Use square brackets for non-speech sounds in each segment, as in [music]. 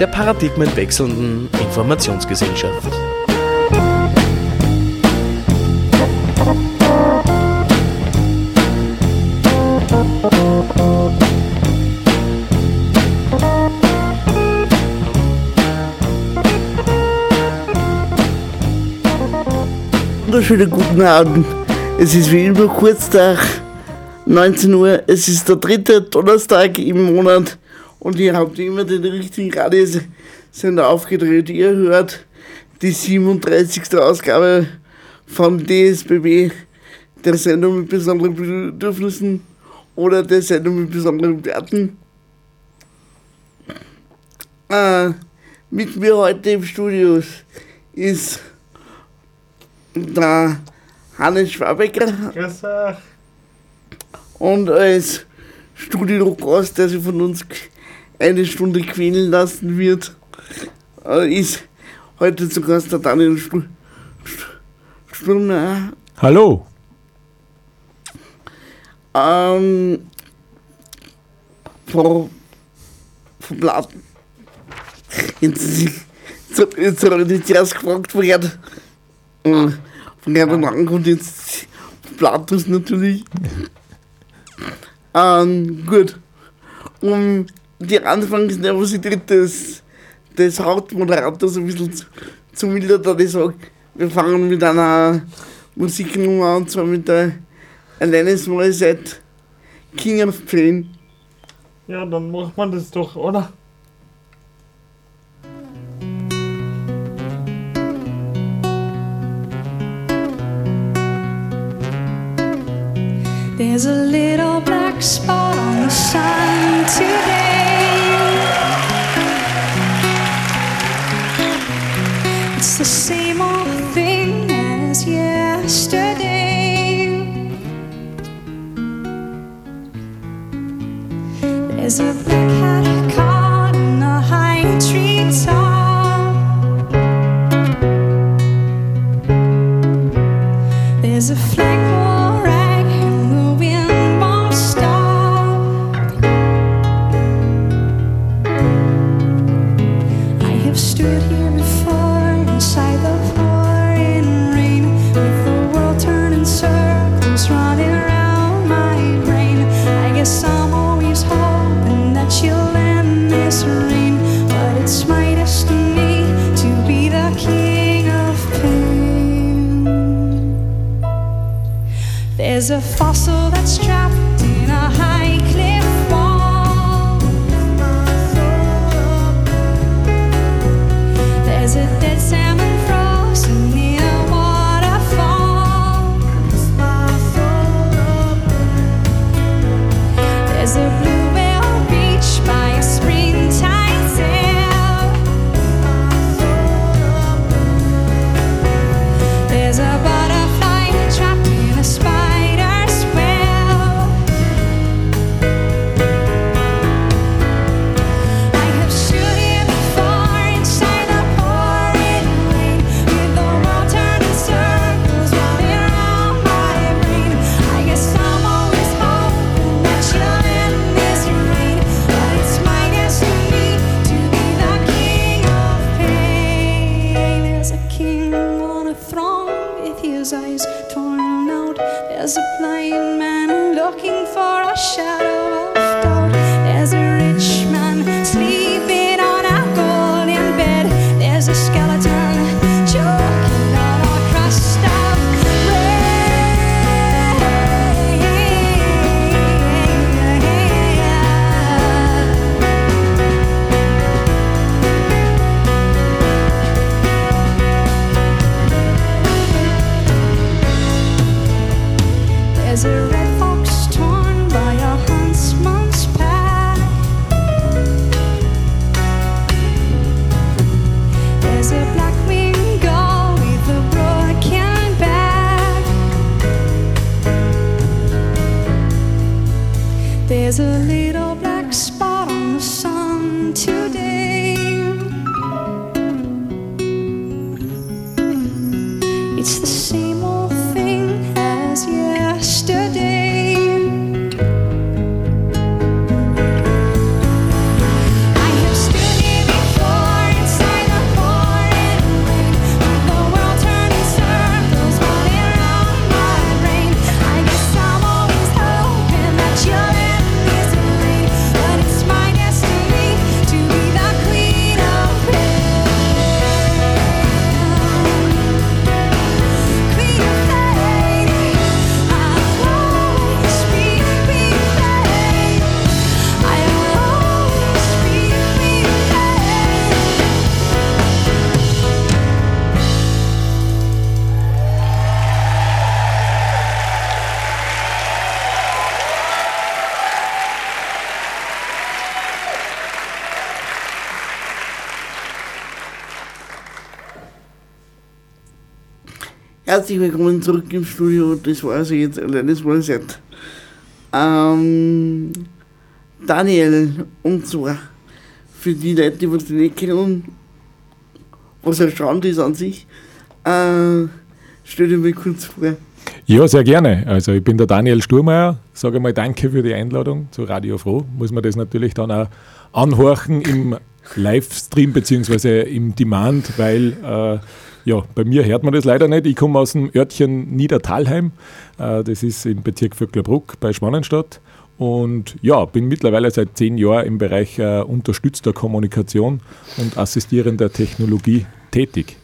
der paradigmenwechselnden Informationsgesellschaft. Wunderschönen guten Abend. Es ist wie immer Kurztag, 19 Uhr. Es ist der dritte Donnerstag im Monat und ihr habt immer den richtigen Radiosender aufgedreht. Ihr hört die 37. Ausgabe von DSBB, der Sendung mit besonderen Bedürfnissen oder der Sendung mit besonderen Werten. Äh, mit mir heute im Studio ist der Hannes Schwabecker Grüß euch. und als Studiogast, der sich von uns eine Stunde quälen lassen wird, ist heute zu Gast der Daniel Stu- Stu- Sturner. Hallo. Ähm, von, von Platten. Jetzt, jetzt, jetzt habe ich zuerst gefragt, woher, der- äh, woher der Name kommt. Jetzt Platus natürlich. Ähm, gut. Um die Anfangsnervosität des, des Hauptmoderators ein bisschen zu, zu mildern, da ich sage, wir fangen mit einer Musiknummer an, und zwar mit der Alanis Morissette King of Pain. Ja, dann macht man das doch, oder? There's a little black spot on the sun today. It's the same old thing as yesterday. There's a black hat Herzlich willkommen zurück im Studio. Das war also jetzt alleines Mal Set. Ähm, Daniel, und zwar für die Leute, die was nicht kennen, was erstaunt ist an sich, äh, stell dir mal kurz vor. Ja, sehr gerne. Also ich bin der Daniel Sturmeier. Sage mal danke für die Einladung zu Radio Froh. Muss man das natürlich dann auch anhorchen im Livestream bzw. im Demand, weil äh, ja, bei mir hört man das leider nicht. Ich komme aus dem Örtchen Niedertalheim. Äh, das ist im Bezirk Vöcklerbruck bei Schwanenstadt. Und ja, bin mittlerweile seit zehn Jahren im Bereich äh, unterstützter Kommunikation und assistierender Technologie tätig.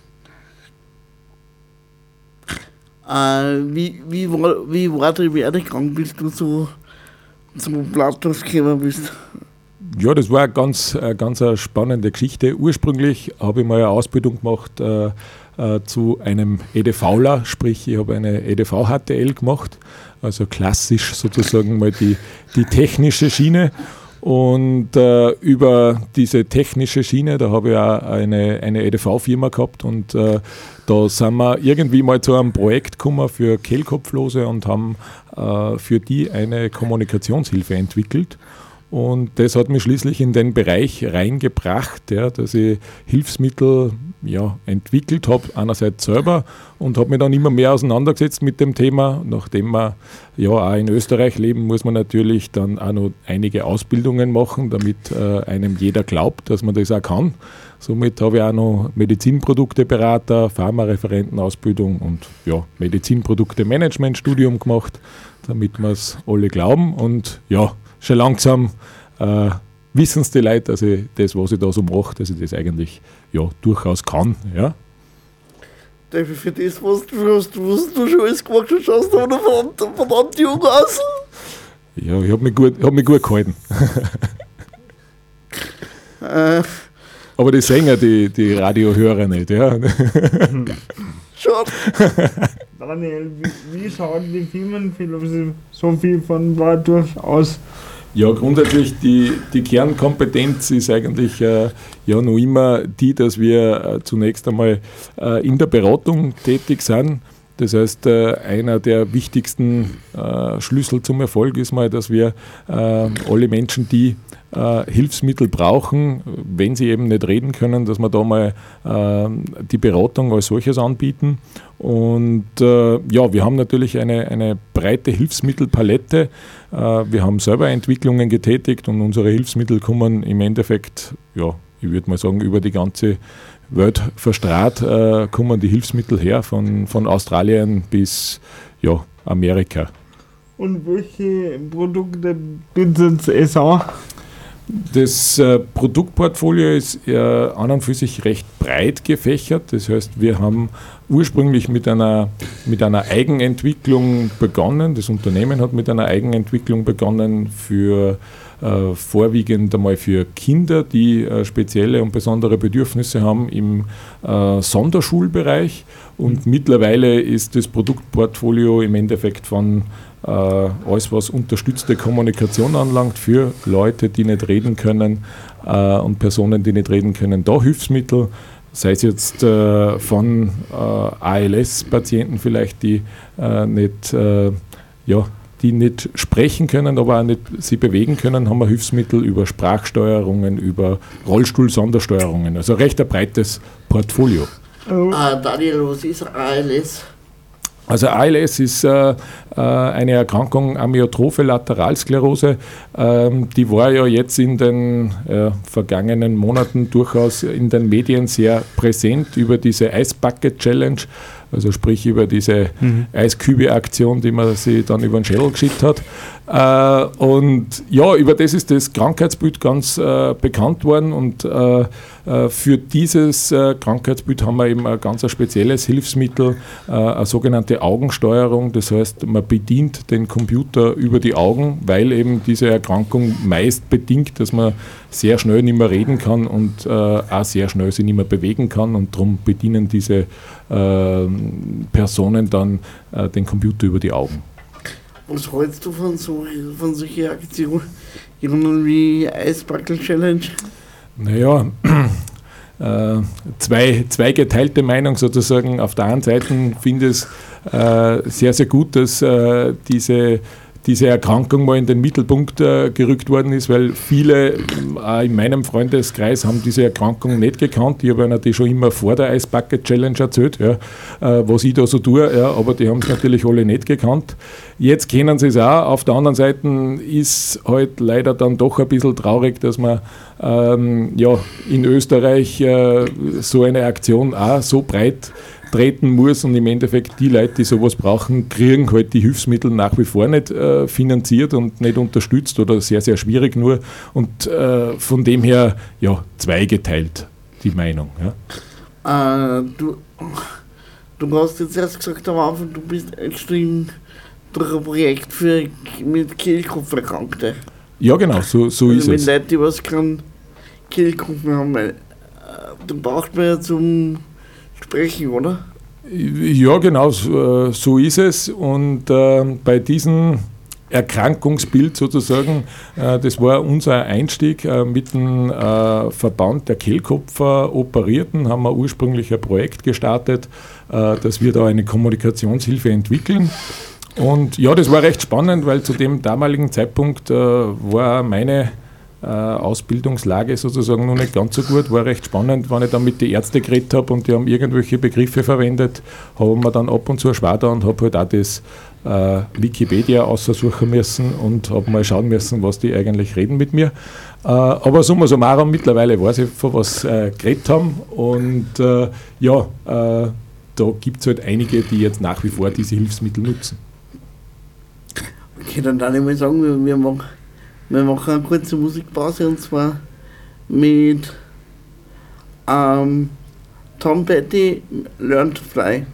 Äh, wie, wie, war, wie war der Werdegang, bis du so zum Blatthaus gekommen bist? Ja, das war eine ganz, äh, ganz eine spannende Geschichte. Ursprünglich habe ich mal eine Ausbildung gemacht äh, äh, zu einem EDVler, sprich ich habe eine EDV-HTL gemacht, also klassisch sozusagen mal die, die technische Schiene. Und äh, über diese technische Schiene, da habe ich auch eine, eine EDV-Firma gehabt und äh, da sind wir irgendwie mal zu einem Projekt gekommen für Kehlkopflose und haben äh, für die eine Kommunikationshilfe entwickelt. Und das hat mich schließlich in den Bereich reingebracht, ja, dass ich Hilfsmittel ja, entwickelt habe, einerseits selber und habe mich dann immer mehr auseinandergesetzt mit dem Thema. Nachdem wir ja auch in Österreich leben, muss man natürlich dann auch noch einige Ausbildungen machen, damit äh, einem jeder glaubt, dass man das auch kann. Somit habe ich auch noch Medizinprodukteberater, Pharmareferentenausbildung und ja, Medizinprodukte-Management-Studium gemacht, damit wir es alle glauben. Und ja, schon langsam äh, wissen es die Leute, dass ich das, was ich da so mache, dass ich das eigentlich ja, durchaus kann. Ja. Dafür für das, was du, was, du- was du schon alles gemacht hast, schaust du aber noch verdammt, verdammt jung aus. Ja, ich habe mich, gut- hab mich gut gehalten. Äh, Aber sehen ja die, die Radiohörer nicht. Ja. schade. [laughs] Daniel, wie, wie schaut die Firmenphilosophie von Bratwurst aus? Ja, grundsätzlich die, die Kernkompetenz ist eigentlich äh, ja noch immer die, dass wir äh, zunächst einmal äh, in der Beratung tätig sind. Das heißt, äh, einer der wichtigsten äh, Schlüssel zum Erfolg ist mal, dass wir äh, alle Menschen, die Hilfsmittel brauchen, wenn sie eben nicht reden können, dass wir da mal die Beratung als solches anbieten. Und ja, wir haben natürlich eine, eine breite Hilfsmittelpalette. Wir haben selber Entwicklungen getätigt und unsere Hilfsmittel kommen im Endeffekt, ja, ich würde mal sagen, über die ganze Welt verstrahlt, äh, kommen die Hilfsmittel her, von, von Australien bis ja, Amerika. Und welche Produkte bietet es auch? Das äh, Produktportfolio ist äh, an und für sich recht breit gefächert. Das heißt, wir haben ursprünglich mit einer, mit einer Eigenentwicklung begonnen. Das Unternehmen hat mit einer Eigenentwicklung begonnen für äh, vorwiegend einmal für Kinder, die äh, spezielle und besondere Bedürfnisse haben im äh, Sonderschulbereich. Und mittlerweile ist das Produktportfolio im Endeffekt von äh, alles, was unterstützte Kommunikation anlangt für Leute, die nicht reden können äh, und Personen, die nicht reden können, da Hilfsmittel, sei es jetzt äh, von äh, ALS-Patienten vielleicht, die äh, nicht äh, ja, die nicht sprechen können, aber auch nicht sie bewegen können, haben wir Hilfsmittel über Sprachsteuerungen, über Rollstuhl-Sondersteuerungen. Also recht ein breites Portfolio. Äh, Daniel, was ist ALS? Also ALS ist äh, äh, eine Erkrankung Amyotrophe Lateralsklerose. Ähm, die war ja jetzt in den äh, vergangenen Monaten durchaus in den Medien sehr präsent über diese Ice Bucket Challenge, also sprich über diese Eiskübe-Aktion, die man sich dann über den Schädel geschickt hat. Äh, und ja, über das ist das Krankheitsbild ganz äh, bekannt worden und äh, äh, für dieses äh, Krankheitsbild haben wir eben ein ganz ein spezielles Hilfsmittel, äh, eine sogenannte Augensteuerung. Das heißt, man bedient den Computer über die Augen, weil eben diese Erkrankung meist bedingt, dass man sehr schnell nicht mehr reden kann und auch sehr schnell sich nicht mehr bewegen kann und darum bedienen diese äh, Personen dann den Computer über die Augen. Was hältst du von, so, von solchen Aktionen wie Eisbackel Challenge? Naja, [clears throat] äh, zwei, zwei geteilte Meinung sozusagen. Auf der einen Seite finde ich es äh, sehr, sehr gut, dass äh, diese, diese Erkrankung mal in den Mittelpunkt äh, gerückt worden ist, weil viele äh, in meinem Freundeskreis haben diese Erkrankung nicht gekannt. Ich habe ihnen die schon immer vor der Ice Bucket Challenge erzählt, ja, äh, was ich da so tue, ja, aber die haben es natürlich alle nicht gekannt. Jetzt kennen sie es auch. Auf der anderen Seite ist halt leider dann doch ein bisschen traurig, dass man ähm, ja, in Österreich äh, so eine Aktion auch so breit treten muss und im Endeffekt die Leute, die sowas brauchen, kriegen halt die Hilfsmittel nach wie vor nicht äh, finanziert und nicht unterstützt oder sehr, sehr schwierig nur. Und äh, von dem her, ja, zweigeteilt die Meinung. Ja. Äh, du, du hast jetzt erst gesagt am Anfang, du bist eingestiegen durch ein Projekt für, mit Kehlkopferkrankte. Ja, genau, so, so ist also mit es. Leuten, die was keinen Kehlkopfen haben. Weil, äh, da braucht man ja zum Sprechen, oder? Ja, genau, so, äh, ist es. Und äh, bei diesem Erkrankungsbild sozusagen, äh, das war unser Einstieg mit dem Verband der Kehlkopfer Operierten, haben wir ursprünglich ein Projekt gestartet, dass wir da eine Kommunikationshilfe entwickeln. Und ja, das war recht spannend, weil zu dem damaligen Zeitpunkt war meine Ausbildungslage sozusagen noch nicht ganz so gut. War recht spannend, wenn ich dann mit den Ärzten geredet habe und die haben irgendwelche Begriffe verwendet, habe mir dann ab und zu schwer da und habe halt auch das äh, Wikipedia aussuchen müssen und habe mal schauen müssen, was die eigentlich reden mit mir. Äh, aber summa summarum, mittlerweile weiß ich, von was äh, geredet haben und äh, ja, äh, da gibt es halt einige, die jetzt nach wie vor diese Hilfsmittel nutzen. Okay, dann darf ich mal sagen, wir, wir, machen, wir machen eine kurze Musikpause und zwar mit ähm, Tom Petty Learn to Fly.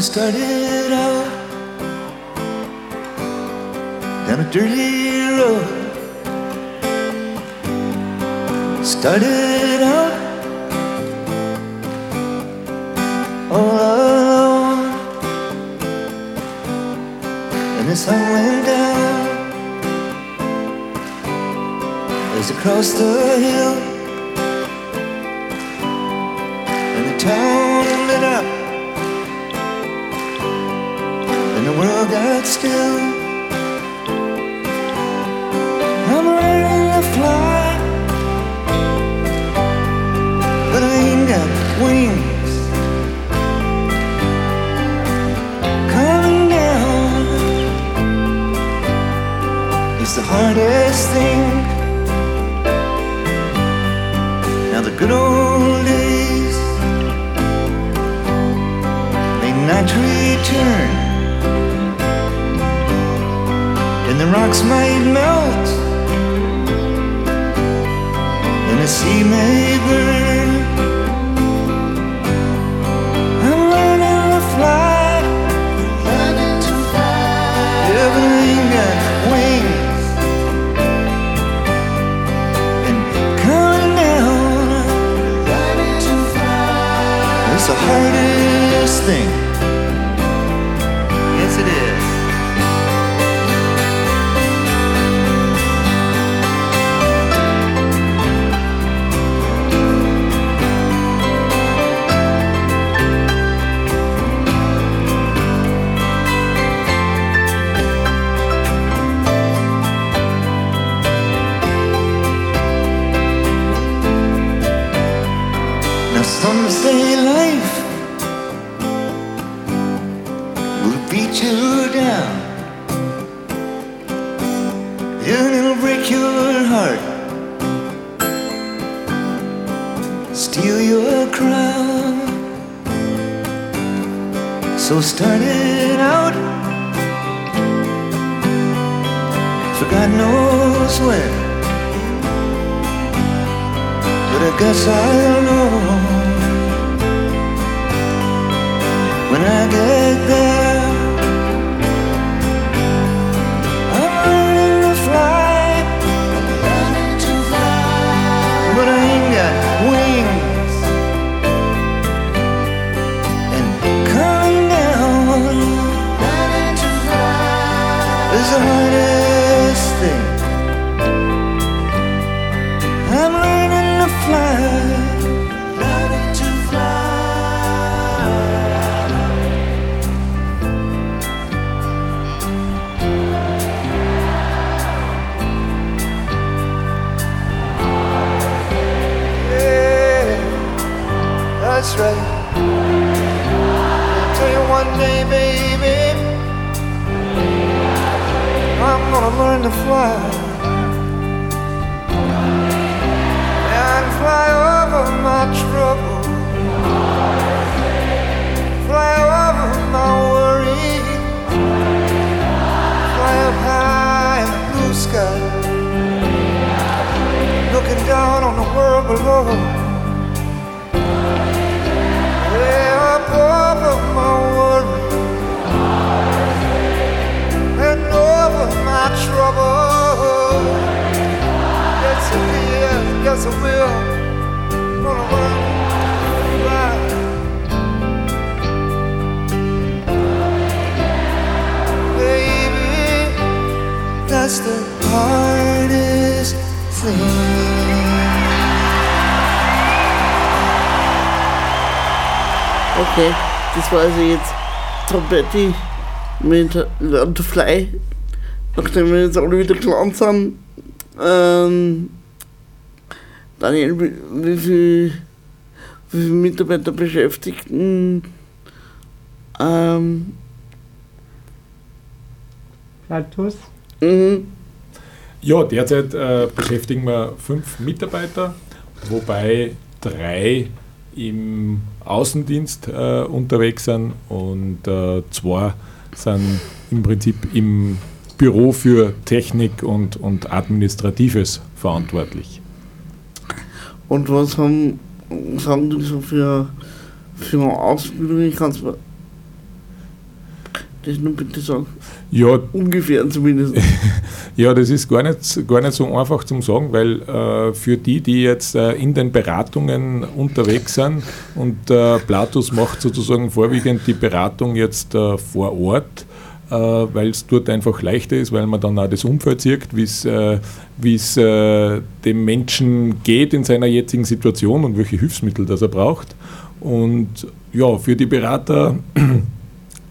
It started out down a dirty road. Started out all alone, and the sun went down as across the hill, and the town lit up world got still. I'm ready to fly, but I ain't got wings. Coming down is the hardest thing. Now the good old days may not return rocks might melt, and the sea may burn. Trompetti mit Learn to Fly. Nachdem wir jetzt alle wieder gelernt sind. Ähm, Daniel, wie, wie, viel, viele Mitarbeiter beschäftigten ähm, Platus. mhm. Ja, derzeit äh, beschäftigen wir fünf Mitarbeiter, wobei drei im Außendienst äh, unterwegs sind und äh, zwei sind im Prinzip im Büro für Technik und, und Administratives verantwortlich. Und was haben, was haben die so für, für Ausbildung? Ich kann es das nur bitte sagen. Ja, Ungefähr zumindest. [laughs] Ja, das ist gar nicht, gar nicht so einfach zum sagen, weil äh, für die, die jetzt äh, in den Beratungen unterwegs sind und äh, Platus macht sozusagen vorwiegend die Beratung jetzt äh, vor Ort, äh, weil es dort einfach leichter ist, weil man dann auch das Umfeld sieht, wie es äh, wie's, äh, dem Menschen geht in seiner jetzigen Situation und welche Hilfsmittel das er braucht. Und ja, für die Berater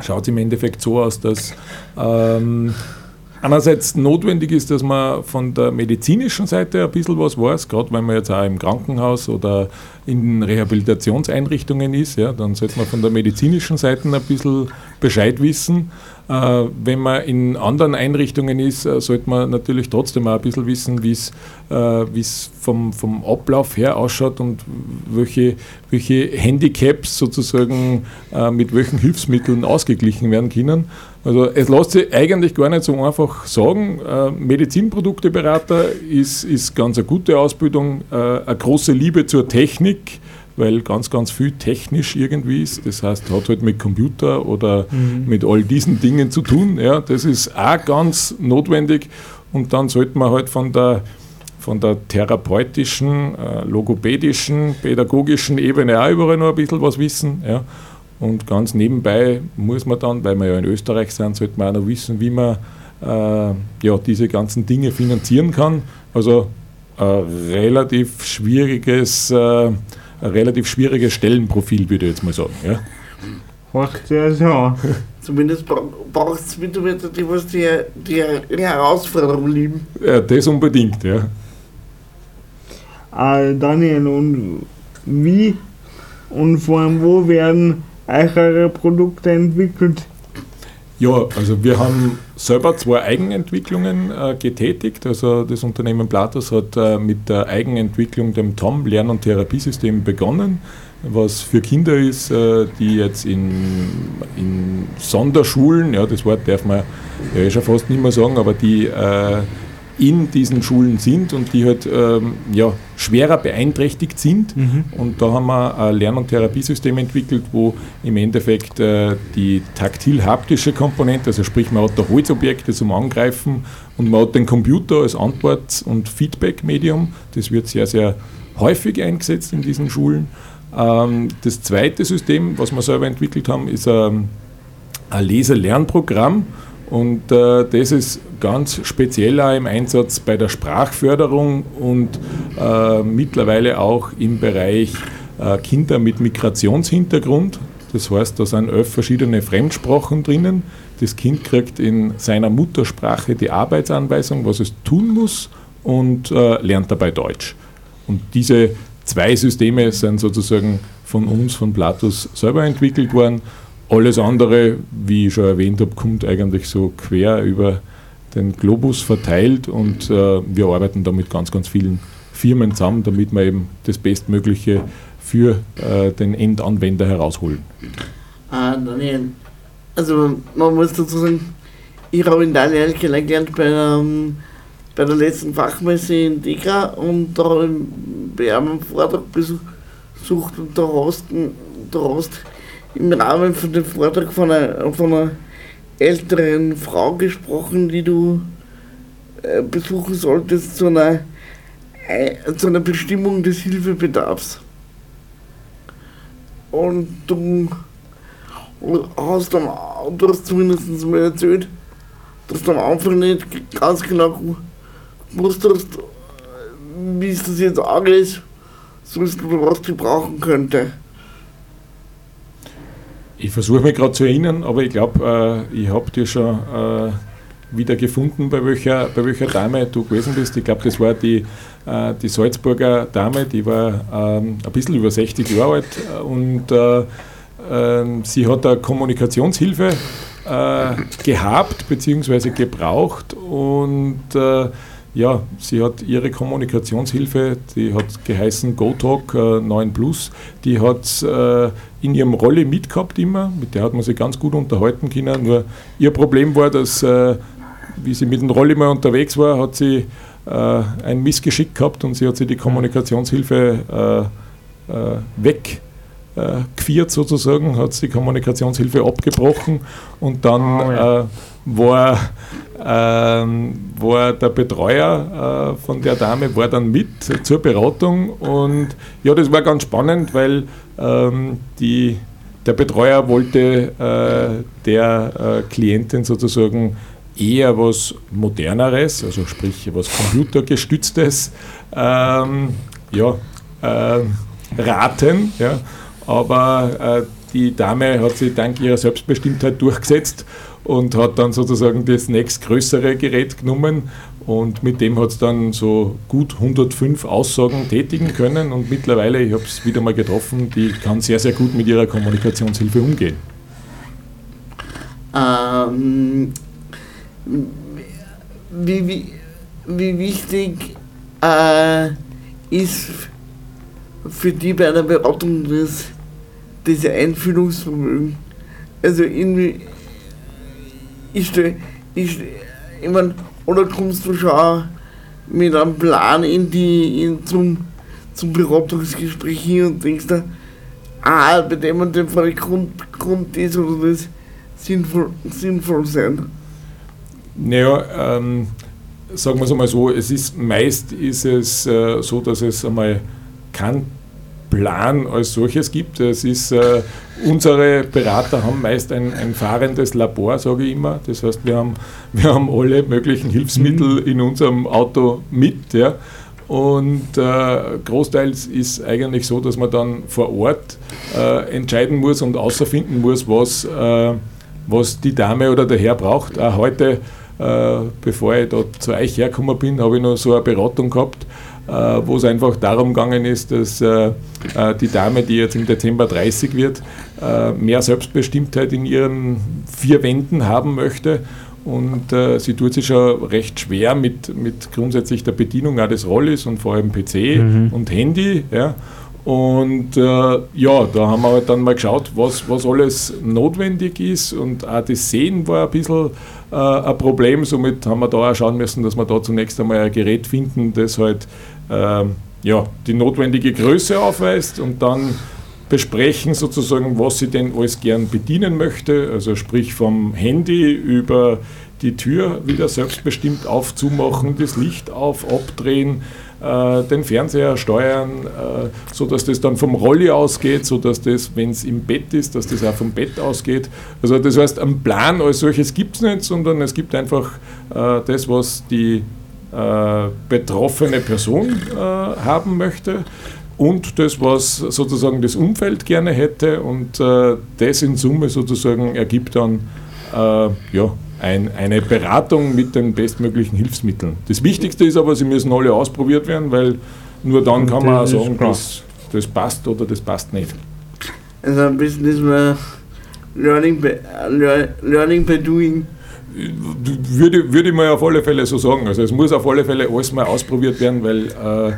schaut es im Endeffekt so aus, dass ähm, einerseits notwendig ist, dass man von der medizinischen Seite ein bisschen was weiß, gerade wenn man jetzt auch im Krankenhaus oder in Rehabilitationseinrichtungen ist, ja, dann sollte man von der medizinischen Seite ein bisschen Bescheid wissen. Äh, wenn man in anderen Einrichtungen ist, äh, sollte man natürlich trotzdem auch ein bisschen wissen, wie es äh, wie's vom, vom Ablauf her ausschaut und welche, welche Handicaps sozusagen mit welchen Hilfsmitteln ausgeglichen werden können. Also es lässt sich eigentlich gar nicht so einfach sagen. Äh, Medizinprodukteberater ist, ist ganz eine gute Ausbildung, äh, eine große Liebe zur Technik, weil ganz, ganz viel technisch irgendwie ist. Das heißt, hat halt mit Computer oder mit all diesen Dingen zu tun. Ja, das ist auch ganz notwendig. Und dann sollte man halt von der von der therapeutischen, äh, logopädischen, pädagogischen Ebene auch überall noch ein bisschen was wissen. Ja. Und ganz nebenbei muss man dann, weil wir ja in Österreich sind, sollte man auch noch wissen, wie man äh, ja, diese ganzen Dinge finanzieren kann. Also ein relativ schwieriges, äh, ein relativ schwieriges Stellenprofil, würde ich jetzt mal sagen. Ja. Hört sehr so. [laughs] Zumindest braucht es Mitarbeiter, die was die, die, die Herausforderung lieben. Ja, das unbedingt, ja. Äh, Daniel, und wie und vor allem wo werden eure Produkte entwickelt? Ja, also wir haben selber zwei Eigenentwicklungen äh, getätigt. Also das Unternehmen Platos hat äh, mit der Eigenentwicklung dem TOM Lern- und Therapiesystem begonnen, was für Kinder ist, äh, die jetzt in, in Sonderschulen, ja das Wort darf man ja eh schon fast nicht mehr sagen, aber die äh, in diesen Schulen sind und die halt ähm, ja, schwerer beeinträchtigt sind. Und da haben wir ein Lern- und Therapiesystem entwickelt, wo im Endeffekt äh, die taktil-haptische Komponente, also sprich man hat da Holzobjekte zum Angreifen und man hat den Computer als Antworts- und Feedback-Medium. Das wird sehr, sehr häufig eingesetzt in diesen Schulen. Ähm, das zweite System, was wir selber entwickelt haben, ist ein, ein Leser-Lernprogramm. Und äh, das ist ganz speziell auch im Einsatz bei der Sprachförderung und äh, mittlerweile auch im Bereich äh, Kinder mit Migrationshintergrund. Das heißt, da sind elf verschiedene Fremdsprachen drinnen. Das Kind kriegt in seiner Muttersprache die Arbeitsanweisung, was es tun muss und äh, lernt dabei Deutsch. Und diese zwei Systeme sind sozusagen von uns, von Platus, selber entwickelt worden. Alles andere, wie ich schon erwähnt habe, kommt eigentlich so quer über den Globus verteilt und äh, wir arbeiten da mit ganz, ganz vielen Firmen zusammen, damit wir eben das Bestmögliche für äh, den Endanwender herausholen. Ah, Daniel. Also man muss dazu sagen, ich habe in Daniel kennengelernt bei, ähm, bei der letzten Fachmesse in Degra und da habe ich einen Vortrag besucht und da da hast im Rahmen von dem Vortrag von einer, von einer älteren Frau gesprochen, die du äh, besuchen solltest zu einer, äh, zu einer Bestimmung des Hilfebedarfs. Und du hast am, du hast zumindest mal erzählt, dass du am Anfang nicht ganz genau gewusst hast, wie es das jetzt angeht, so ist was die brauchen könnte. Ich versuche mich gerade zu erinnern, aber ich glaube, äh, ich habe dir schon äh, wieder gefunden, bei welcher, bei welcher Dame du gewesen bist. Ich glaube, das war die, äh, die Salzburger Dame, die war ähm, ein bisschen über 60 Jahre alt äh, und äh, ähm, sie hat eine Kommunikationshilfe äh, gehabt bzw. gebraucht und ja, sie hat ihre Kommunikationshilfe, die hat geheißen GoTalk äh, 9 Plus, die hat äh, in ihrem Rolle mitgehabt immer, mit der hat man sich ganz gut unterhalten können. Nur ihr Problem war, dass, äh, wie sie mit dem Rolli mal unterwegs war, hat sie äh, ein Missgeschick gehabt und sie hat sich die Kommunikationshilfe äh, äh, weg geviert sozusagen, hat die Kommunikationshilfe abgebrochen und dann Oh ja. äh, war, ähm, war der Betreuer äh, von der Dame war dann mit zur Beratung und ja, das war ganz spannend, weil ähm, die, der Betreuer wollte äh, der äh, Klientin sozusagen eher was Moderneres, also sprich was Computergestütztes, ähm, ja, ähm, raten. Ja. Aber äh, die Dame hat sich dank ihrer Selbstbestimmtheit durchgesetzt und hat dann sozusagen das nächstgrößere Gerät genommen und mit dem hat es dann so gut 105 Aussagen tätigen können und mittlerweile, ich habe es wieder mal getroffen, die kann sehr, sehr gut mit ihrer Kommunikationshilfe umgehen. Ähm, wie, wie, wie wichtig äh, ist für die bei einer Beratung das, diese Einfühlungsvermögen? Also irgendwie, stell- ich mein, oder kommst du schon mit einem Plan in die, in zum, zum Beratungsgespräch hin und denkst da, ah, bei dem und dem Fall Grund, Grund das oder das sinnvoll, sinnvoll sein. Naja, ähm, sagen wir es einmal so, es ist meist ist es äh, so, dass es einmal keinen Plan als solches gibt. Es ist, äh, unsere Berater haben meist ein, ein fahrendes Labor, sage ich immer. Das heißt, wir haben, wir haben alle möglichen Hilfsmittel in unserem Auto mit. Ja. Und äh, großteils ist eigentlich so, dass man dann vor Ort äh, entscheiden muss und außerfinden muss, was, äh, was die Dame oder der Herr braucht. Auch heute, äh, bevor ich da zu euch hergekommen bin, habe ich noch so eine Beratung gehabt, wo es einfach darum gegangen ist, dass äh, äh, die Dame, die jetzt im Dezember 30 wird, äh, mehr Selbstbestimmtheit in ihren vier Wänden haben möchte. Und äh, sie tut sich schon recht schwer mit, mit grundsätzlich der Bedienung auch des Rollis und vor allem PC und Handy. Ja. Und äh, ja, da haben wir halt dann mal geschaut, was, was alles notwendig ist. Und auch das Sehen war ein bisschen äh, ein Problem. Somit haben wir da auch schauen müssen, dass wir da zunächst einmal ein Gerät finden, das halt ähm, ja, die notwendige Größe aufweist und dann besprechen sozusagen, was sie denn alles gern bedienen möchte. Also sprich vom Handy über die Tür wieder selbstbestimmt aufzumachen, das Licht auf, abdrehen, äh, den Fernseher steuern, äh, sodass das dann vom Rolli ausgeht, sodass das, wenn es im Bett ist, dass das auch vom Bett ausgeht. Also das heißt, einen Plan als solches gibt es nicht, sondern es gibt einfach äh, das, was die äh, betroffene Person äh, haben möchte und das, was sozusagen das Umfeld gerne hätte und äh, das in Summe sozusagen ergibt dann äh, ja, ein, eine Beratung mit den bestmöglichen Hilfsmitteln. Das Wichtigste ist aber, sie müssen alle ausprobiert werden, weil nur dann kann man auch sagen, das, das passt oder das passt nicht. Also ein bisschen ist man Learning by, lear- learning by doing. Würde, würde ich mal auf alle Fälle so sagen. Also es muss auf alle Fälle alles mal ausprobiert werden, weil äh,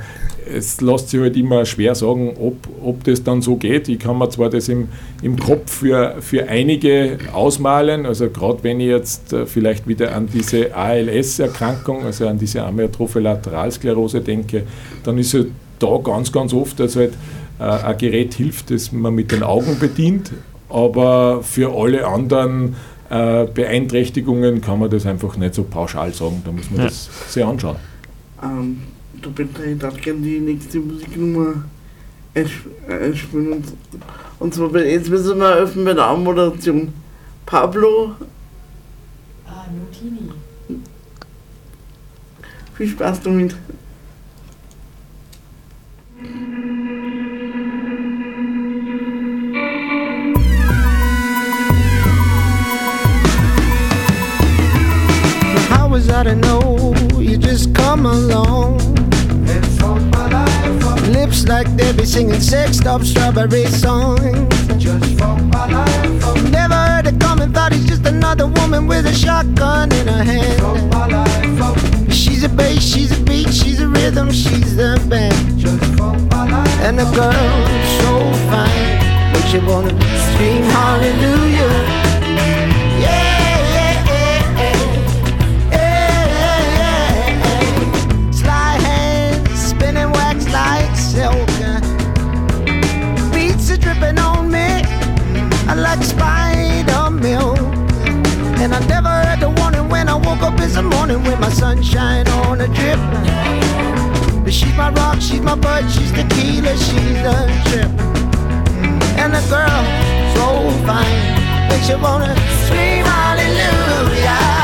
es lässt sich halt immer schwer sagen, ob, ob das dann so geht. Ich kann mir zwar das im, im Kopf für, für einige ausmalen, also gerade wenn ich jetzt äh, vielleicht wieder an diese ALS-Erkrankung, also an diese amyotrophe Lateralsklerose denke, dann ist es da ganz, ganz oft, dass halt äh, ein Gerät hilft, das man mit den Augen bedient, aber für alle anderen äh, Beeinträchtigungen kann man das einfach nicht so pauschal sagen. Da muss man Ja. das sich anschauen. Ähm, du Peter, ich darf gerne die nächste Musiknummer einsp- einspielen. Und, und zwar bei, jetzt müssen wir öffnen bei der Anmoderation. Pablo, Ah, Nutini. viel Spaß damit. How was I to know you just come along? Like they be singing sexed up strawberry songs. Never heard it coming, thought he's just another woman with a shotgun in her hand. She's a bass, she's a beat, she's a rhythm, she's the band. And the girl so fine, makes you wanna scream hallelujah. My rock, she's my bud, she's the tequila, she's the trip. And the girl so fine makes you wanna scream hallelujah.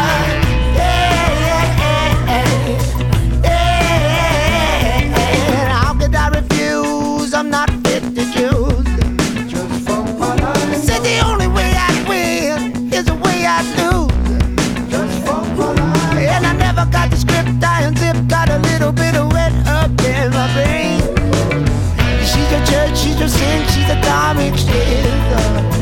church, she's dressed in, she's a dime exchange.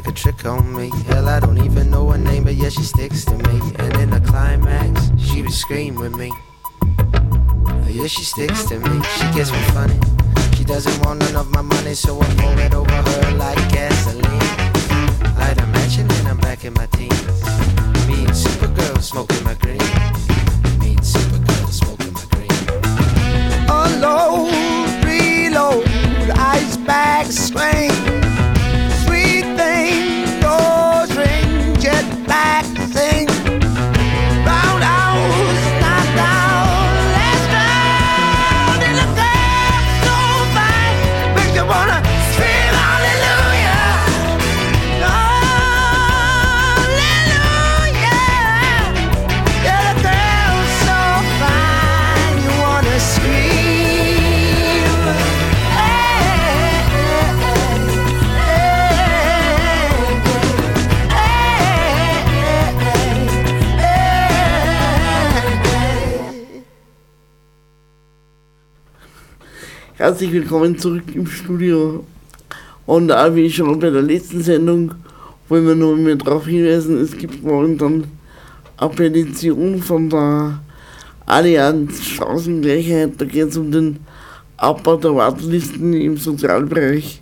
Like a trick on me. Hell, I don't even know her name, but yeah, she sticks to me. And in the climax, she would scream with me. Yeah, she sticks to me. She gets me funny. She doesn't want none of my money, so I pour it over her like gasoline. Light a match and then I'm back in my teens. Me and Supergirl smoking my green. Me and Supergirl smoking my green. Unload, reload, ice bag swing. Herzlich willkommen zurück im Studio. Und auch wie schon bei der letzten Sendung wollen wir nur mehr darauf hinweisen, es gibt momentan eine Petition von der Allianz Chancengleichheit. Da geht es um den Abbau der Wartelisten im Sozialbereich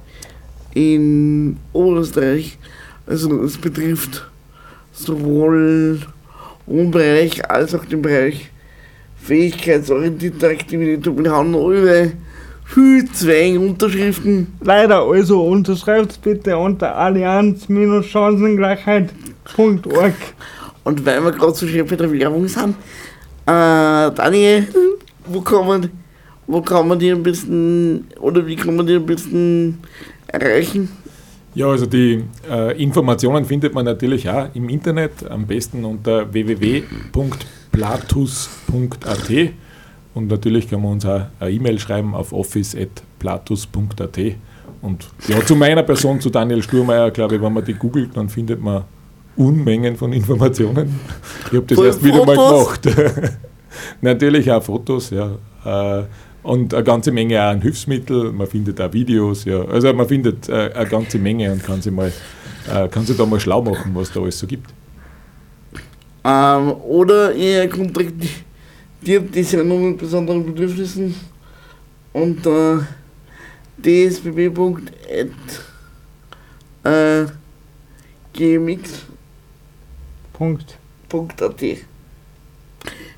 in Oberösterreich. Also es betrifft sowohl Wohnbereich als auch den Bereich fähigkeitsorientierte Aktivität. Und wir Unterschriften. Leider also unterschreibt bitte unter allianz-chancengleichheit.org. Und weil wir gerade so schön bei der Werbung sind, äh, Daniel, wo kann man, wo kann man die ein bisschen, oder wie kann man die ein bisschen erreichen? Ja, also die äh, Informationen findet man natürlich auch im Internet, am besten unter www.platus.at und natürlich kann man uns auch eine E-Mail schreiben auf office.platus.at und ja, zu meiner Person, zu Daniel Sturmeier, glaube ich, wenn man die googelt, dann findet man Unmengen von Informationen. Ich habe das Voll erst wieder mal Fotos? gemacht. [laughs] Natürlich auch Fotos, ja. Äh, Und eine ganze Menge auch an Hilfsmittel, man findet auch Videos, ja. Also man findet äh, eine ganze Menge und kann sich, mal, äh, kann sich da mal schlau machen, was da alles so gibt. Ähm, oder ihr kontaktiert die Sendung mit besonderen Bedürfnissen unter dsbb.gmx.at. Punkt.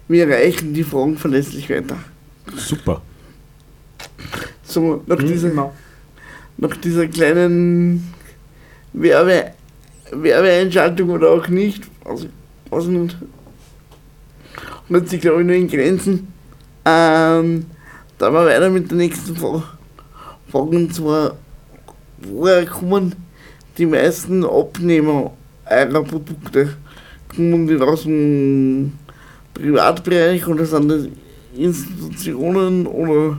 Wir reichen die Fragen verlässlich weiter. Super. So, nach dieser, Genau. nach dieser kleinen Werbe, Werbeeinschaltung oder auch nicht, also, ich nicht, hält sich glaube ich nur in Grenzen. Ähm, da wir weiter mit der nächsten Frage. Frage und zwar, woher kommen die meisten Abnehmer eurer Produkte? Kommen die aus dem Privatbereich oder sind das Institutionen oder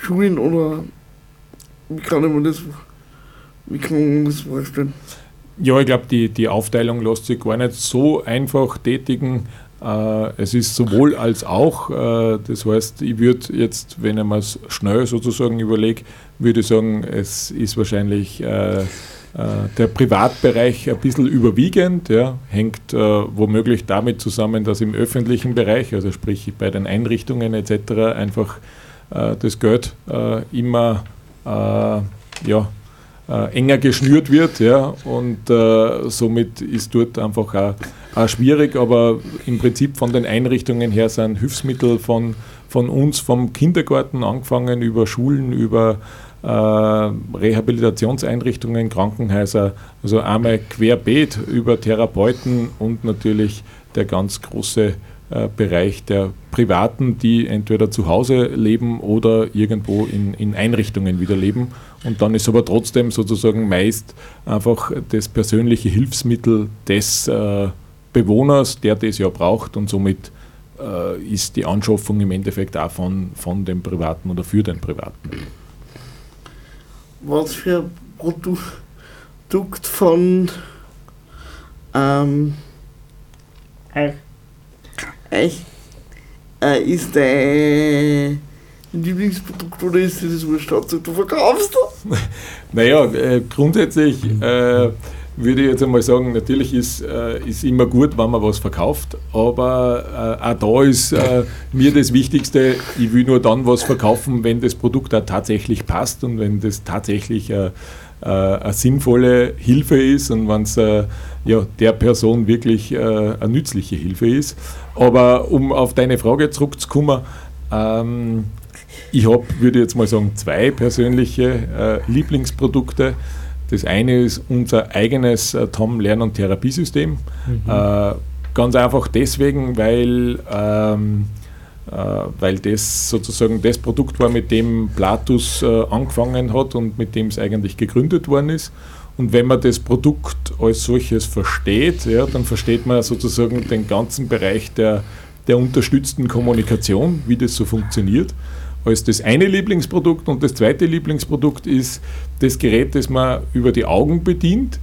Schulen oder wie kann mir das, wie kann man das vorstellen? Ja, ich glaube, die, die Aufteilung lässt sich gar nicht so einfach tätigen. Äh, es ist sowohl als auch. Äh, das heißt, ich würde jetzt, wenn ich mir es schnell sozusagen überlege, würde ich sagen, es ist wahrscheinlich äh, der Privatbereich ein bisschen überwiegend. Ja, hängt womöglich damit zusammen, dass im öffentlichen Bereich, also sprich bei den Einrichtungen etc., einfach das Geld immer ja, äh, enger geschnürt wird. Ja, und äh, somit ist dort einfach auch, auch schwierig, aber im Prinzip von den Einrichtungen her sind Hilfsmittel von, von uns, vom Kindergarten angefangen, über Schulen, über äh, Rehabilitationseinrichtungen, Krankenhäuser, also einmal querbeet über Therapeuten und natürlich der ganz große Bereich der Privaten, die entweder zu Hause leben oder irgendwo in, in Einrichtungen wieder leben. Und dann ist aber trotzdem sozusagen meist einfach das persönliche Hilfsmittel des äh, Bewohners, der das ja braucht und somit äh, ist die Anschaffung im Endeffekt auch von, von dem Privaten oder für den Privaten. Was für Produkt von ähm, Euch äh, ist dein Lieblingsprodukt oder ist dir das wurscht, Hauptsache du verkaufst? [laughs] Naja, äh, grundsätzlich äh, würde ich jetzt einmal sagen, natürlich ist, äh, immer gut, wenn man was verkauft, aber äh, auch da ist äh, mir das Wichtigste, ich will nur dann was verkaufen, wenn das Produkt auch tatsächlich passt und wenn das tatsächlich äh, äh, eine sinnvolle Hilfe ist und wenn es äh, ja, der Person wirklich äh, eine nützliche Hilfe ist. Aber um auf deine Frage zurückzukommen, ähm, ich habe, würde ich jetzt mal sagen, zwei persönliche äh, Lieblingsprodukte. Das eine ist unser eigenes äh, TOM Lern- und Therapiesystem. Äh, ganz einfach deswegen, weil, ähm, äh, weil das sozusagen das Produkt war, mit dem Platus äh, angefangen hat und mit dem es eigentlich gegründet worden ist. Und wenn man das Produkt als solches versteht, ja, dann versteht man sozusagen den ganzen Bereich der, der unterstützten Kommunikation, wie das so funktioniert. Als das eine Lieblingsprodukt und das zweite Lieblingsprodukt ist das Gerät, das man über die Augen bedient,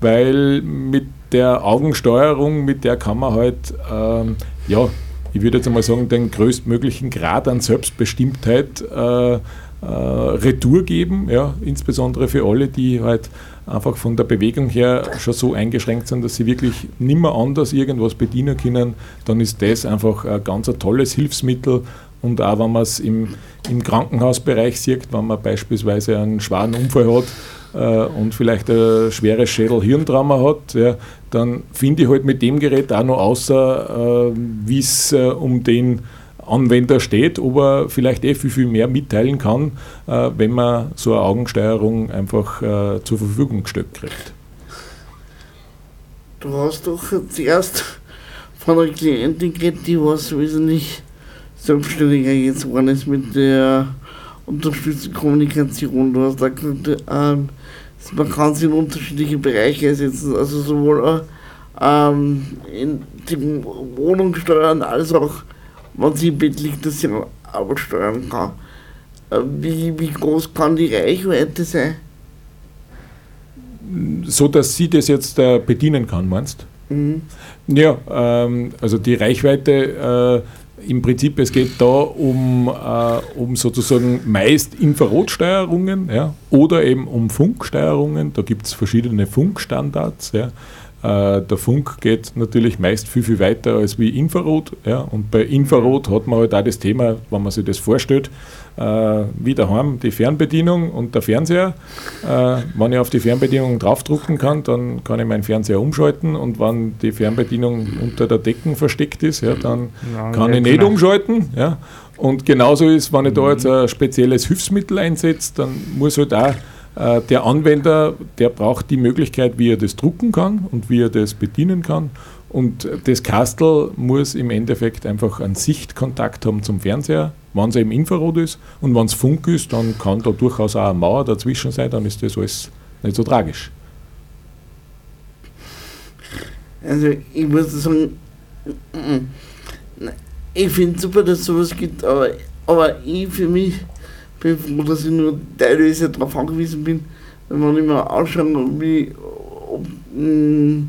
weil mit der Augensteuerung, mit der kann man halt, ähm, ja, ich würde jetzt einmal sagen, den größtmöglichen Grad an Selbstbestimmtheit äh, äh, Retour geben, ja, insbesondere für alle, die halt einfach von der Bewegung her schon so eingeschränkt sind, dass sie wirklich nimmer anders irgendwas bedienen können, dann ist das einfach ein ganz ein tolles Hilfsmittel, und auch wenn man es im, im Krankenhausbereich sieht, wenn man beispielsweise einen schweren Unfall hat äh, und vielleicht ein schweres Schädel-Hirntrauma hat, ja, dann finde ich halt mit dem Gerät auch noch außer, äh, wie es äh, um den Anwender steht, ob er vielleicht eh viel, viel mehr mitteilen kann, äh, wenn man so eine Augensteuerung einfach äh, zur Verfügung gestellt kriegt. Du hast doch zuerst von einer Klientin geredet, die was wesentlich selbstständiger jetzt geworden ist mit der unterstützten Kommunikation. Du hast da gesagt, ähm, man kann sie in unterschiedliche Bereiche setzen, also sowohl äh, ähm, in dem Wohnung steuern, als auch, wenn sie im Bett liegt, dass sie Arbeit steuern kann. Äh, wie, wie groß kann die Reichweite sein? So dass sie das jetzt äh, bedienen kann, meinst Mhm. Ja, ähm, also die Reichweite äh, im Prinzip, es geht da um, äh, um sozusagen meist Infrarotsteuerungen ja, oder eben um Funksteuerungen. Da gibt es verschiedene Funkstandards. Ja. Äh, der Funk geht natürlich meist viel, viel weiter als wie Infrarot. Ja. Und bei Infrarot hat man halt auch das Thema, wenn man sich das vorstellt, äh, wie daheim die Fernbedienung und der Fernseher. Äh, wenn ich auf die Fernbedienung draufdrucken kann, dann kann ich meinen Fernseher umschalten und wenn die Fernbedienung unter der Decken versteckt ist, ja, dann Ja, kann ich nicht klar. umschalten. Ja. Und genauso ist, wenn ich da jetzt ein spezielles Hilfsmittel einsetze, dann muss halt auch der Anwender, der braucht die Möglichkeit, wie er das drucken kann und wie er das bedienen kann. Und das Kastel muss im Endeffekt einfach einen Sichtkontakt haben zum Fernseher, wenn es eben Infrarot ist. Und wenn es Funk ist, dann kann da durchaus auch eine Mauer dazwischen sein, dann ist das alles nicht so tragisch. Also ich muss sagen, ich finde super, dass es sowas gibt, aber, aber ich für mich bin froh, dass ich nur teilweise darauf angewiesen bin, wenn man immer anschauen, wie, ob, mm,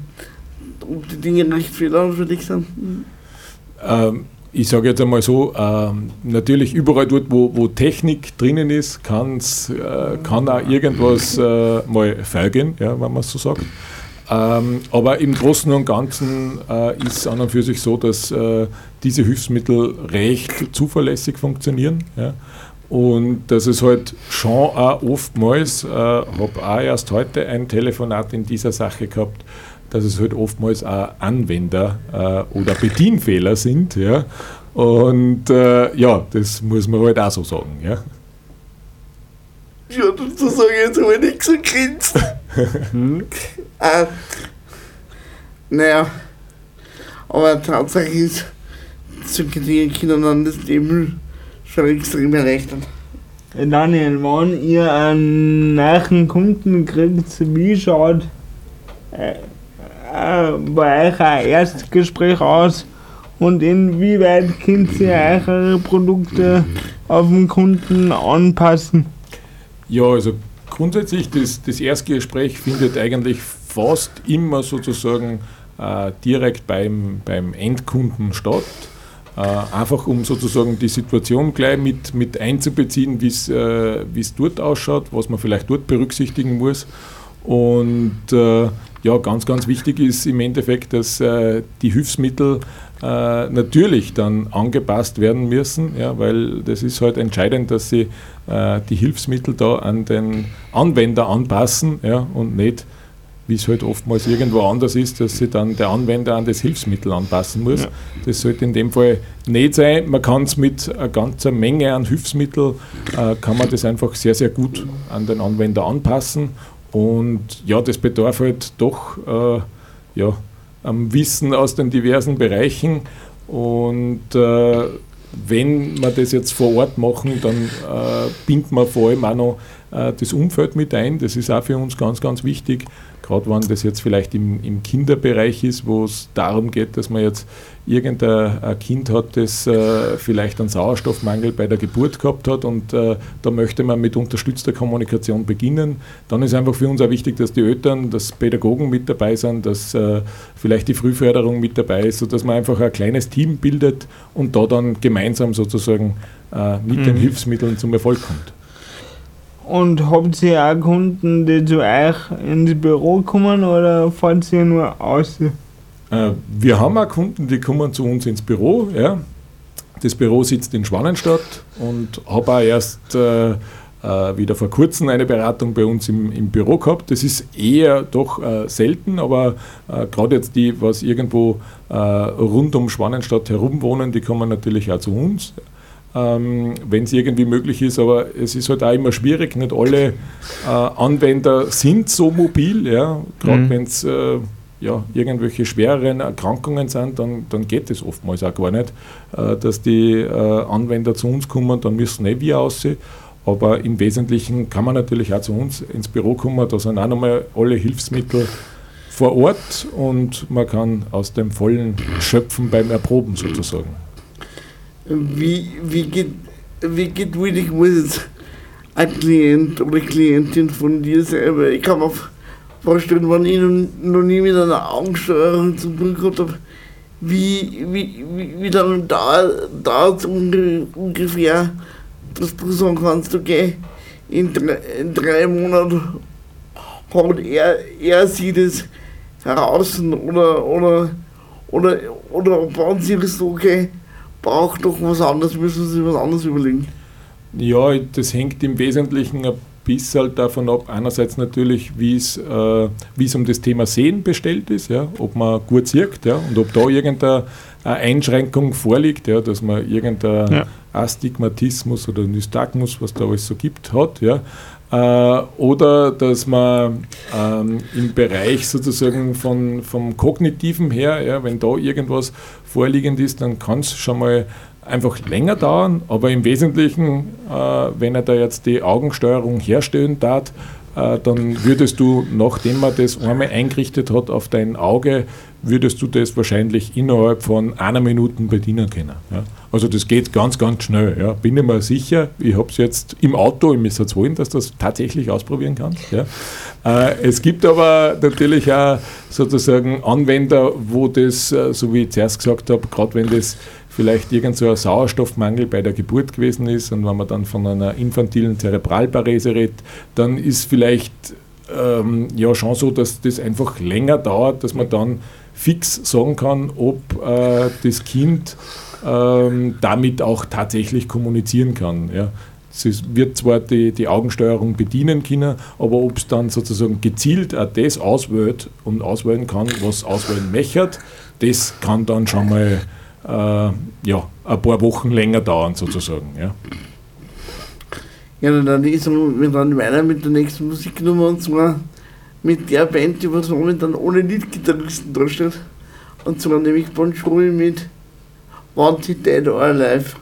ob die Dinge nicht fehleranfällig sind. Ähm, ich sage jetzt einmal so, ähm, natürlich überall dort, wo, wo Technik drinnen ist, kann's, äh, kann auch irgendwas äh, mal feilgehen, ja, wenn man es so sagt. Ähm, aber im Großen und Ganzen äh, ist es an und für sich so, dass äh, diese Hilfsmittel recht zuverlässig funktionieren. Ja. Und dass es halt schon auch oftmals, äh, habe auch erst heute ein Telefonat in dieser Sache gehabt, dass es halt oftmals auch Anwender äh, oder Bedienfehler sind. Ja. Und äh, ja, das muss man halt auch so sagen. Ja. Ja, dazu sage ich jetzt aber nichts und grinst. äh, naja, aber Tatsache ist, solche Dinge können dann das Leben schon extrem erleichtern. Daniel, wenn ihr einen neuen Kunden kriegt, wie schaut äh, äh, bei euch ein Erstgespräch aus und inwieweit könnt ihr eure Produkte auf den Kunden anpassen? Ja, also grundsätzlich, das, das Erstgespräch findet eigentlich fast immer sozusagen äh, direkt beim, beim Endkunden statt. Äh, einfach um sozusagen die Situation gleich mit, mit einzubeziehen, wie es äh, es dort ausschaut, was man vielleicht dort berücksichtigen muss. Und äh, ja, ganz, ganz wichtig ist im Endeffekt, dass äh, die Hilfsmittel äh, natürlich dann angepasst werden müssen, ja, weil das ist halt entscheidend, dass sie äh, die Hilfsmittel da an den Anwender anpassen ja, und nicht, wie es halt oftmals irgendwo anders ist, dass sich dann der Anwender an das Hilfsmittel anpassen muss. Ja. Das sollte in dem Fall nicht sein. Man kann es mit einer ganzen Menge an Hilfsmitteln, äh, kann man das einfach sehr, sehr gut an den Anwender anpassen. Und ja, das bedarf halt doch äh, ja, am Wissen aus den diversen Bereichen. Und äh, wenn wir das jetzt vor Ort machen, dann äh, bindet man vor allem auch noch äh, das Umfeld mit ein. Das ist auch für uns ganz, ganz wichtig. Gerade wenn das jetzt vielleicht im, im Kinderbereich ist, wo es darum geht, dass man jetzt irgendein ein Kind hat, das äh, vielleicht einen Sauerstoffmangel bei der Geburt gehabt hat und äh, da möchte man mit unterstützter Kommunikation beginnen, dann ist einfach für uns auch wichtig, dass die Eltern, dass Pädagogen mit dabei sind, dass äh, vielleicht die Frühförderung mit dabei ist, sodass man einfach ein kleines Team bildet und da dann gemeinsam sozusagen äh, mit den Mhm. Hilfsmitteln zum Erfolg kommt. Und habt ihr auch Kunden, die zu euch ins Büro kommen oder fahrt ihr nur aus? Äh, Wir haben auch Kunden, die kommen zu uns ins Büro. Ja. Das Büro sitzt in Schwanenstadt und habe auch erst äh, äh, wieder vor kurzem eine Beratung bei uns im, im Büro gehabt. Das ist eher doch äh, selten, aber äh, gerade jetzt die, was irgendwo äh, rund um Schwanenstadt herum wohnen, die kommen natürlich auch zu uns. Ähm, wenn es irgendwie möglich ist, aber es ist halt auch immer schwierig, nicht alle äh, Anwender sind so mobil, ja, gerade Mhm. wenn es äh, ja, irgendwelche schwereren Erkrankungen sind, dann, dann geht es oftmals auch gar nicht, äh, dass die äh, Anwender zu uns kommen, dann müssen eh wir aussehen. Aber im Wesentlichen kann man natürlich auch zu uns ins Büro kommen, da sind auch nochmal alle Hilfsmittel vor Ort und man kann aus dem Vollen schöpfen beim Erproben sozusagen. Wie, wie geht, wie geht jetzt ein Klient oder Klientin von dir selber, ich kann mir vorstellen, wenn ich noch, nie mit einer Augensteuerung zu tun gehabt habe, wie, wie, wie, wie lange dauert es ungefähr, du sagen kannst, okay, in drei, in drei Monaten hat er, er sieht es heraus oder, oder, oder, oder wann siehst du, okay, braucht doch was anderes, müssen Sie sich was anderes überlegen. Ja, das hängt im Wesentlichen ein bisschen halt davon ab, einerseits natürlich, wie es, äh, wie es um das Thema Sehen bestellt ist, ja, ob man gut sieht ja, und ob da irgendeine eine Einschränkung vorliegt, ja, dass man irgendein Ja. Astigmatismus oder Nystagmus, was da alles so gibt, hat. Ja. Äh, oder dass man ähm, im Bereich sozusagen von, vom Kognitiven her, ja, wenn da irgendwas vorliegend ist, dann kann es schon mal einfach länger dauern, aber im Wesentlichen, äh, wenn er da jetzt die Augensteuerung herstellen äh, dann würdest du, nachdem man das einmal eingerichtet hat auf dein Auge, würdest du das wahrscheinlich innerhalb von einer Minute bedienen können. Ja. Also das geht ganz, ganz schnell. Ja. Bin ich mir sicher, ich habe es jetzt im Auto, ich muss jetzt holen, dass das tatsächlich ausprobieren kannst. Ja. Äh, es gibt aber natürlich auch sozusagen Anwender, wo das, äh, so wie ich zuerst gesagt habe, gerade wenn das vielleicht irgend so ein Sauerstoffmangel bei der Geburt gewesen ist und wenn man dann von einer infantilen Zerebralparese redet, dann ist vielleicht ähm, ja schon so, dass das einfach länger dauert, dass man dann fix sagen kann, ob äh, das Kind ähm, damit auch tatsächlich kommunizieren kann. Ja. Es wird zwar die, die Augensteuerung bedienen können, aber ob es dann sozusagen gezielt auch das auswählt und auswählen kann, was auswählen möchte, das kann dann schon mal äh, ja, ein paar Wochen länger dauern sozusagen. Ja. Ja, dann sagen, wir dann weiter mit der nächsten Musiknummer und zwar mit der Band, die was momentan ohne Leadgitarristen da steht. Und zwar nämlich Bon Jovi mit Wanted Dead or Alive.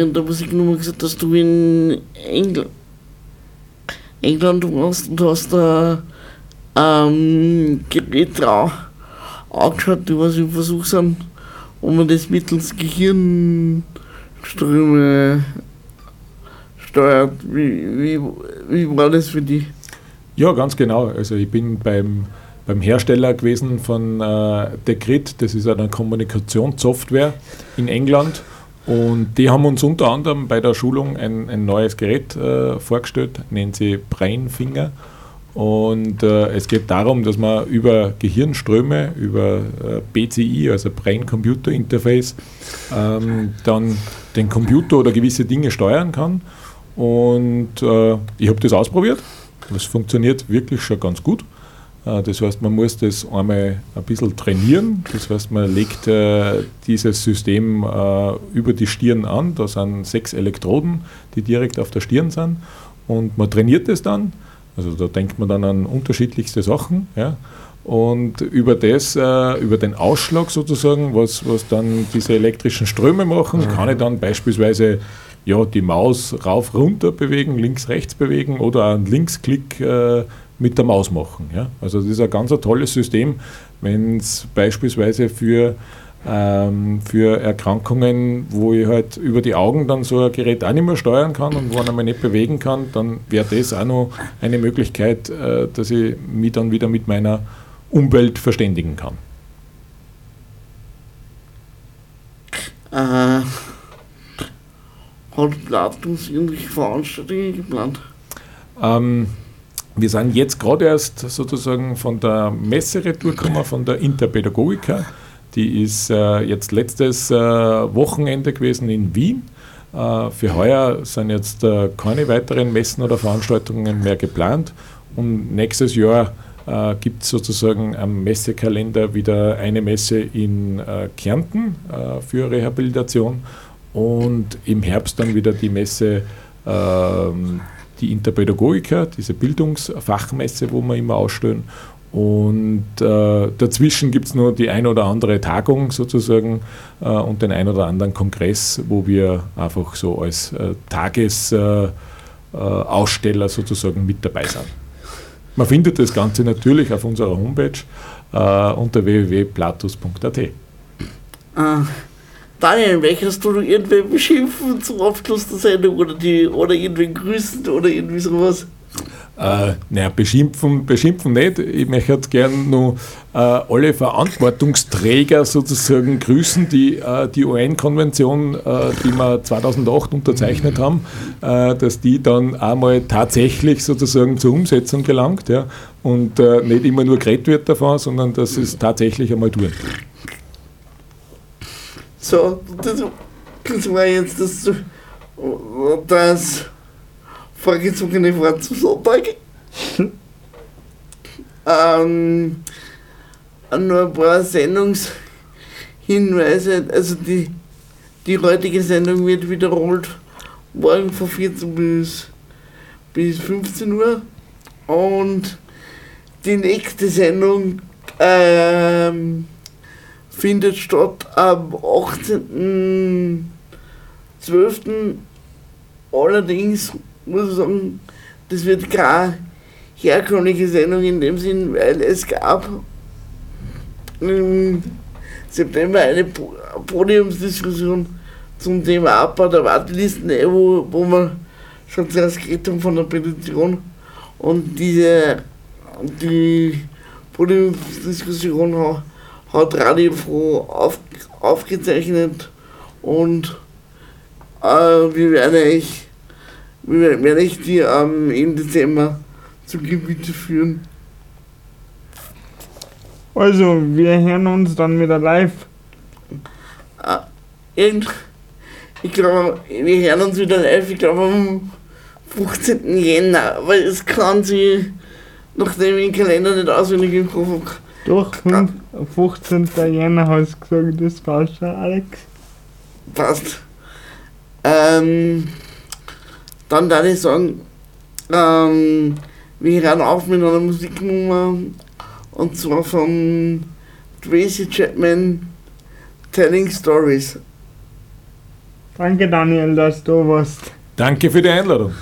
Während der Musiknummer gesagt, dass du in Engl England warst und hast da ähm, auch angeschaut, die was im Versuch sind, wo man das mittels Gehirnströme steuert. Wie, wie, wie war das für dich? Ja, ganz genau. Also ich bin beim, beim Hersteller gewesen von äh, Decrit, das ist eine Kommunikationssoftware in England. Und die haben uns unter anderem bei der Schulung ein, ein neues Gerät äh, vorgestellt, nennt sie Brainfinger. Und äh, es geht darum, dass man über Gehirnströme, über äh, BCI, also Brain Computer Interface, ähm, dann den Computer oder gewisse Dinge steuern kann. Und äh, ich habe das ausprobiert. Das funktioniert wirklich schon ganz gut. Äh, Das heißt, man muss das einmal ein bisschen trainieren. Das heißt, man legt äh, dieses System äh, über die Stirn an. Da sind sechs Elektroden, die direkt auf der Stirn sind. Und man trainiert es dann. Also da denkt man dann an unterschiedlichste Sachen. Ja. Und über das, äh, über den Ausschlag sozusagen, was, was dann diese elektrischen Ströme machen, kann ich dann beispielsweise ja, die Maus rauf, runter bewegen, links, rechts bewegen oder einen Linksklick äh, mit der Maus machen. Ja? Also das ist ein ganz ein tolles System, wenn es beispielsweise für, ähm, für Erkrankungen, wo ich halt über die Augen dann so ein Gerät auch nicht mehr steuern kann und wo man nicht bewegen kann, dann wäre das auch noch eine Möglichkeit, äh, dass ich mich dann wieder mit meiner Umwelt verständigen kann. Äh, hat irgendwelche Veranstaltungen geplant? Ähm, wir sind jetzt gerade erst sozusagen von der Messe gekommen, von der Interpädagogika. Die ist äh, jetzt letztes äh, Wochenende gewesen in Wien. Äh, für heuer sind jetzt äh, keine weiteren Messen oder Veranstaltungen mehr geplant. Und nächstes Jahr äh, gibt es sozusagen am Messekalender wieder eine Messe in äh, Kärnten für Rehabilitation und im Herbst dann wieder die Messe ähm, die Interpädagogika, diese Bildungsfachmesse, wo wir immer ausstellen. Und äh, dazwischen gibt es nur die ein oder andere Tagung sozusagen äh, und den ein oder anderen Kongress, wo wir einfach so als äh, Tagesaussteller äh, Aussteller sozusagen mit dabei sind. Man findet das Ganze natürlich auf unserer Homepage äh, unter www.platus.at. Äh, Daniel, möchtest du irgendwen beschimpfen zum Abschluss der Sendung oder, die, oder irgendwen grüßen oder irgendwie sowas? Äh, naja, beschimpfen, beschimpfen nicht. Ich möchte gerne noch äh, alle Verantwortungsträger sozusagen grüßen, die äh, die UN-Konvention, äh, die wir 2008 unterzeichnet haben, äh, dass die dann einmal tatsächlich sozusagen zur Umsetzung gelangt ja, und äh, nicht immer nur geredet wird davon, sondern dass es tatsächlich einmal tun. So, das, das war jetzt das, das vorgezogene Wort zum Sonntag. ähm, nur ein paar Sendungshinweise. Also die, die heutige Sendung wird wiederholt morgen von 14 bis, bis 15 Uhr. Und die nächste Sendung ähm, findet statt am 18.12. Allerdings muss ich sagen, das wird keine herkömmliche Sendung in dem Sinn, weil es gab im September eine Po- Podiumsdiskussion zum Thema Abbau der Wartelisten, eh, wo, wo wir schon zuerst geredet haben von der Petition und diese die Podiumsdiskussion hat Radio Froh auf, aufgezeichnet und äh, wir werden euch wir werden euch die ähm, im Dezember zu Gebiete führen. Also, wir hören uns dann wieder live. Irgend, ich glaube, wir hören uns wieder live, ich glaube am 15. Jänner, aber es kann sich, nachdem ich den Kalender nicht auswendig im Kopf habe, Doch, fünf- 15. Jänner hast du gesagt, das passt schon, Alex. passt. Ähm, dann darf ich sagen, ähm, wir hören auf mit einer Musiknummer und zwar von Tracy Chapman Telling Stories. Danke, Daniel, dass du warst. Danke für die Einladung.